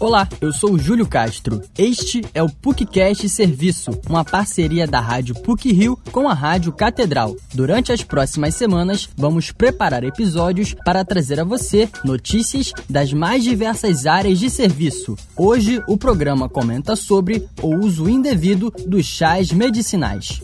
Olá, eu sou o Júlio Castro. Este é o PUCcast Serviço, uma parceria da Rádio PUC Rio com a Rádio Catedral. Durante as próximas semanas, vamos preparar episódios para trazer a você notícias das mais diversas áreas de serviço. Hoje, o programa comenta sobre o uso indevido dos chás medicinais.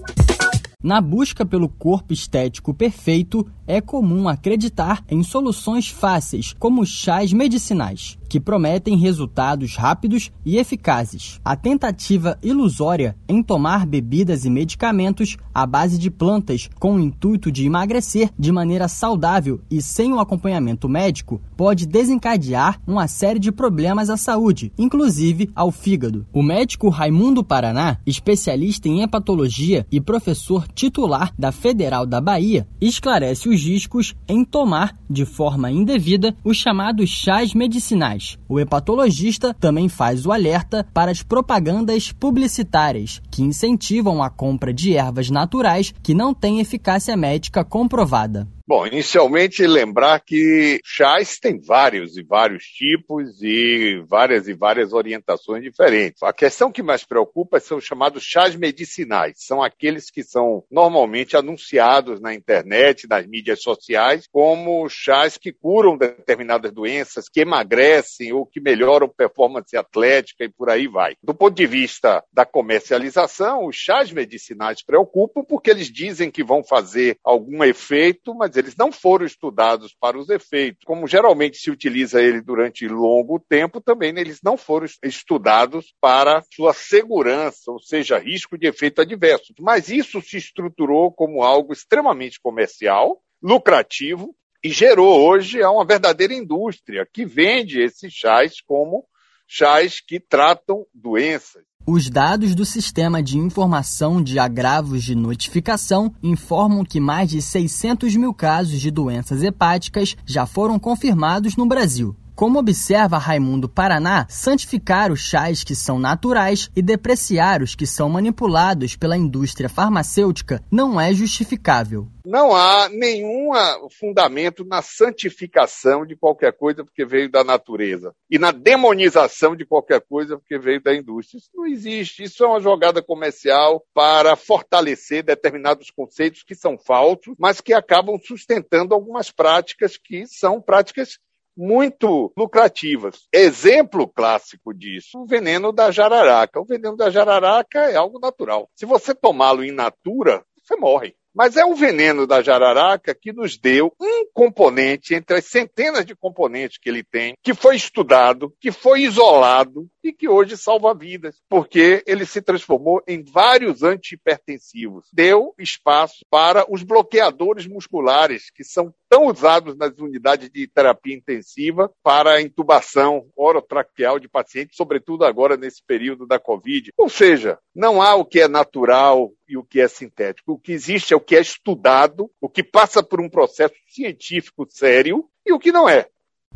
Na busca pelo corpo estético perfeito, é comum acreditar em soluções fáceis, como chás medicinais que prometem resultados rápidos e eficazes. A tentativa ilusória em tomar bebidas e medicamentos à base de plantas com o intuito de emagrecer de maneira saudável e sem o acompanhamento médico pode desencadear uma série de problemas à saúde, inclusive ao fígado. O médico Raimundo Paraná, especialista em hepatologia e professor titular da Federal da Bahia, esclarece os riscos em tomar de forma indevida os chamados chás medicinais o hepatologista também faz o alerta para as propagandas publicitárias, que incentivam a compra de ervas naturais que não têm eficácia médica comprovada. Bom, inicialmente lembrar que chás tem vários e vários tipos e várias e várias orientações diferentes. A questão que mais preocupa são os chamados chás medicinais. São aqueles que são normalmente anunciados na internet, nas mídias sociais, como chás que curam determinadas doenças, que emagrecem ou que melhoram performance atlética e por aí vai. Do ponto de vista da comercialização, os chás medicinais preocupam porque eles dizem que vão fazer algum efeito, mas eles não foram estudados para os efeitos. Como geralmente se utiliza ele durante longo tempo, também eles não foram estudados para sua segurança, ou seja, risco de efeito adverso. Mas isso se estruturou como algo extremamente comercial, lucrativo, e gerou hoje uma verdadeira indústria que vende esses chás como chás que tratam doenças. Os dados do Sistema de Informação de Agravos de Notificação informam que mais de 600 mil casos de doenças hepáticas já foram confirmados no Brasil. Como observa Raimundo Paraná, santificar os chás que são naturais e depreciar os que são manipulados pela indústria farmacêutica não é justificável. Não há nenhum fundamento na santificação de qualquer coisa porque veio da natureza e na demonização de qualquer coisa porque veio da indústria. Isso não existe. Isso é uma jogada comercial para fortalecer determinados conceitos que são falsos, mas que acabam sustentando algumas práticas que são práticas muito lucrativas. Exemplo clássico disso, o veneno da jararaca. O veneno da jararaca é algo natural. Se você tomá-lo in natura, você morre. Mas é o veneno da jararaca que nos deu um componente entre as centenas de componentes que ele tem, que foi estudado, que foi isolado e que hoje salva vidas, porque ele se transformou em vários antihipertensivos. Deu espaço para os bloqueadores musculares, que são tão usados nas unidades de terapia intensiva para a intubação orotraqueal de pacientes, sobretudo agora nesse período da Covid. Ou seja, não há o que é natural e o que é sintético. O que existe é o que é estudado, o que passa por um processo científico sério e o que não é.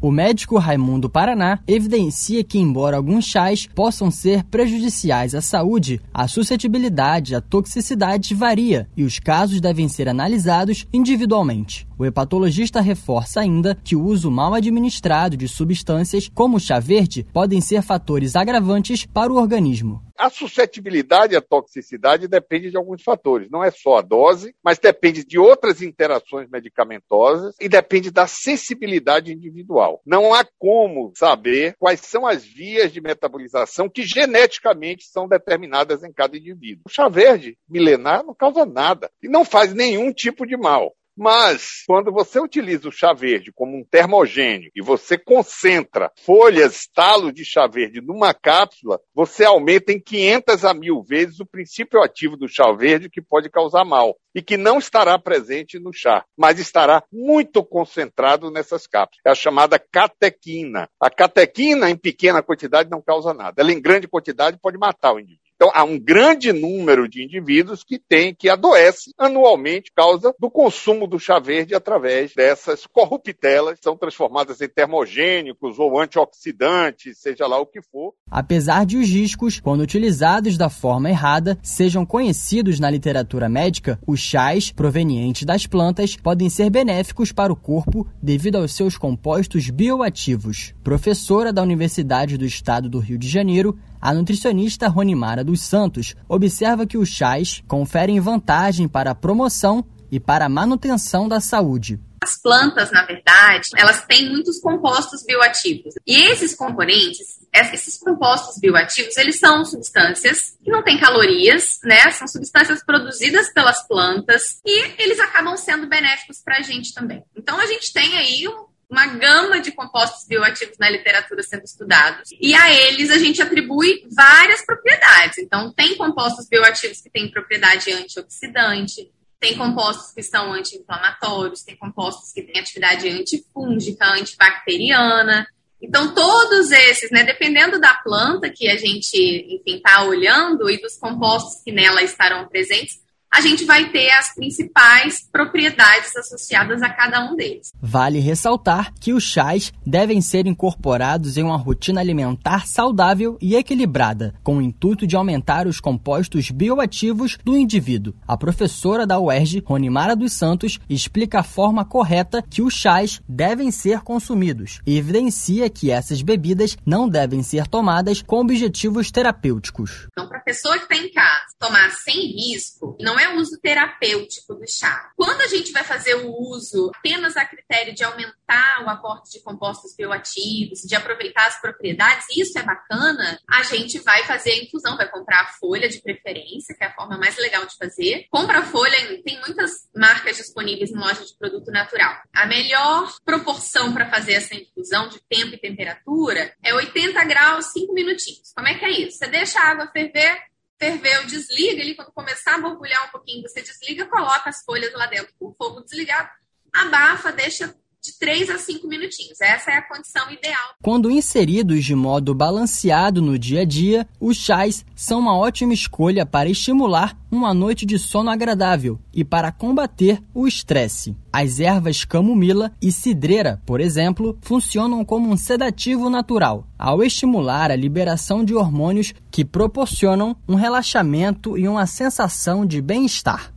O médico Raimundo Paraná evidencia que, embora alguns chás possam ser prejudiciais à saúde, a suscetibilidade à toxicidade varia e os casos devem ser analisados individualmente. O hepatologista reforça ainda que o uso mal administrado de substâncias como chá verde podem ser fatores agravantes para o organismo. A suscetibilidade à toxicidade depende de alguns fatores. Não é só a dose, mas depende de outras interações medicamentosas e depende da sensibilidade individual. Não há como saber quais são as vias de metabolização que geneticamente são determinadas em cada indivíduo. O chá verde milenar não causa nada e não faz nenhum tipo de mal. Mas, quando você utiliza o chá verde como um termogênio e você concentra folhas, talo de chá verde numa cápsula, você aumenta em 500 a mil vezes o princípio ativo do chá verde que pode causar mal e que não estará presente no chá, mas estará muito concentrado nessas cápsulas. É a chamada catequina. A catequina, em pequena quantidade, não causa nada. Ela, em grande quantidade, pode matar o indivíduo. Então, há um grande número de indivíduos que tem, que adoece anualmente por causa do consumo do chá verde através dessas corruptelas que são transformadas em termogênicos ou antioxidantes, seja lá o que for. Apesar de os riscos, quando utilizados da forma errada, sejam conhecidos na literatura médica, os chás provenientes das plantas podem ser benéficos para o corpo devido aos seus compostos bioativos. Professora da Universidade do Estado do Rio de Janeiro, a nutricionista Ronimara dos Santos observa que os chás conferem vantagem para a promoção e para a manutenção da saúde. As plantas, na verdade, elas têm muitos compostos bioativos. E esses componentes, esses compostos bioativos, eles são substâncias que não têm calorias, né? São substâncias produzidas pelas plantas e eles acabam sendo benéficos para a gente também. Então a gente tem aí um uma gama de compostos bioativos na literatura sendo estudados. E a eles a gente atribui várias propriedades. Então, tem compostos bioativos que têm propriedade antioxidante, tem compostos que são anti-inflamatórios, tem compostos que têm atividade antifúngica, antibacteriana. Então, todos esses, né, dependendo da planta que a gente, está olhando e dos compostos que nela estarão presentes, a gente vai ter as principais propriedades associadas a cada um deles. Vale ressaltar que os chás devem ser incorporados em uma rotina alimentar saudável e equilibrada, com o intuito de aumentar os compostos bioativos do indivíduo. A professora da UERJ, Ronimara dos Santos, explica a forma correta que os chás devem ser consumidos e evidencia que essas bebidas não devem ser tomadas com objetivos terapêuticos. Então, para a pessoa que está em casa, tomar sem risco, não é o uso terapêutico do chá. Quando a gente vai fazer o uso apenas a critério de aumentar o aporte de compostos bioativos, de aproveitar as propriedades, isso é bacana, a gente vai fazer a infusão, vai comprar a folha de preferência, que é a forma mais legal de fazer. Compra a folha, tem muitas marcas disponíveis em loja de produto natural. A melhor proporção para fazer essa infusão de tempo e temperatura é 80 graus, 5 minutinhos. Como é que é isso? Você deixa a água ferver, ferveu, desliga ele, quando começar a borbulhar um pouquinho, você desliga, coloca as folhas lá dentro com o fogo desligado, abafa, deixa de 3 a 5 minutinhos. Essa é a condição ideal. Quando inseridos de modo balanceado no dia a dia, os chás são uma ótima escolha para estimular uma noite de sono agradável e para combater o estresse. As ervas camomila e cidreira, por exemplo, funcionam como um sedativo natural, ao estimular a liberação de hormônios que proporcionam um relaxamento e uma sensação de bem-estar.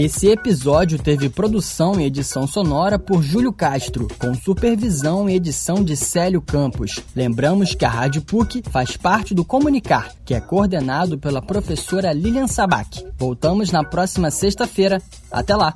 Esse episódio teve produção e edição sonora por Júlio Castro, com supervisão e edição de Célio Campos. Lembramos que a Rádio PUC faz parte do Comunicar, que é coordenado pela professora Lilian Sabac. Voltamos na próxima sexta-feira. Até lá!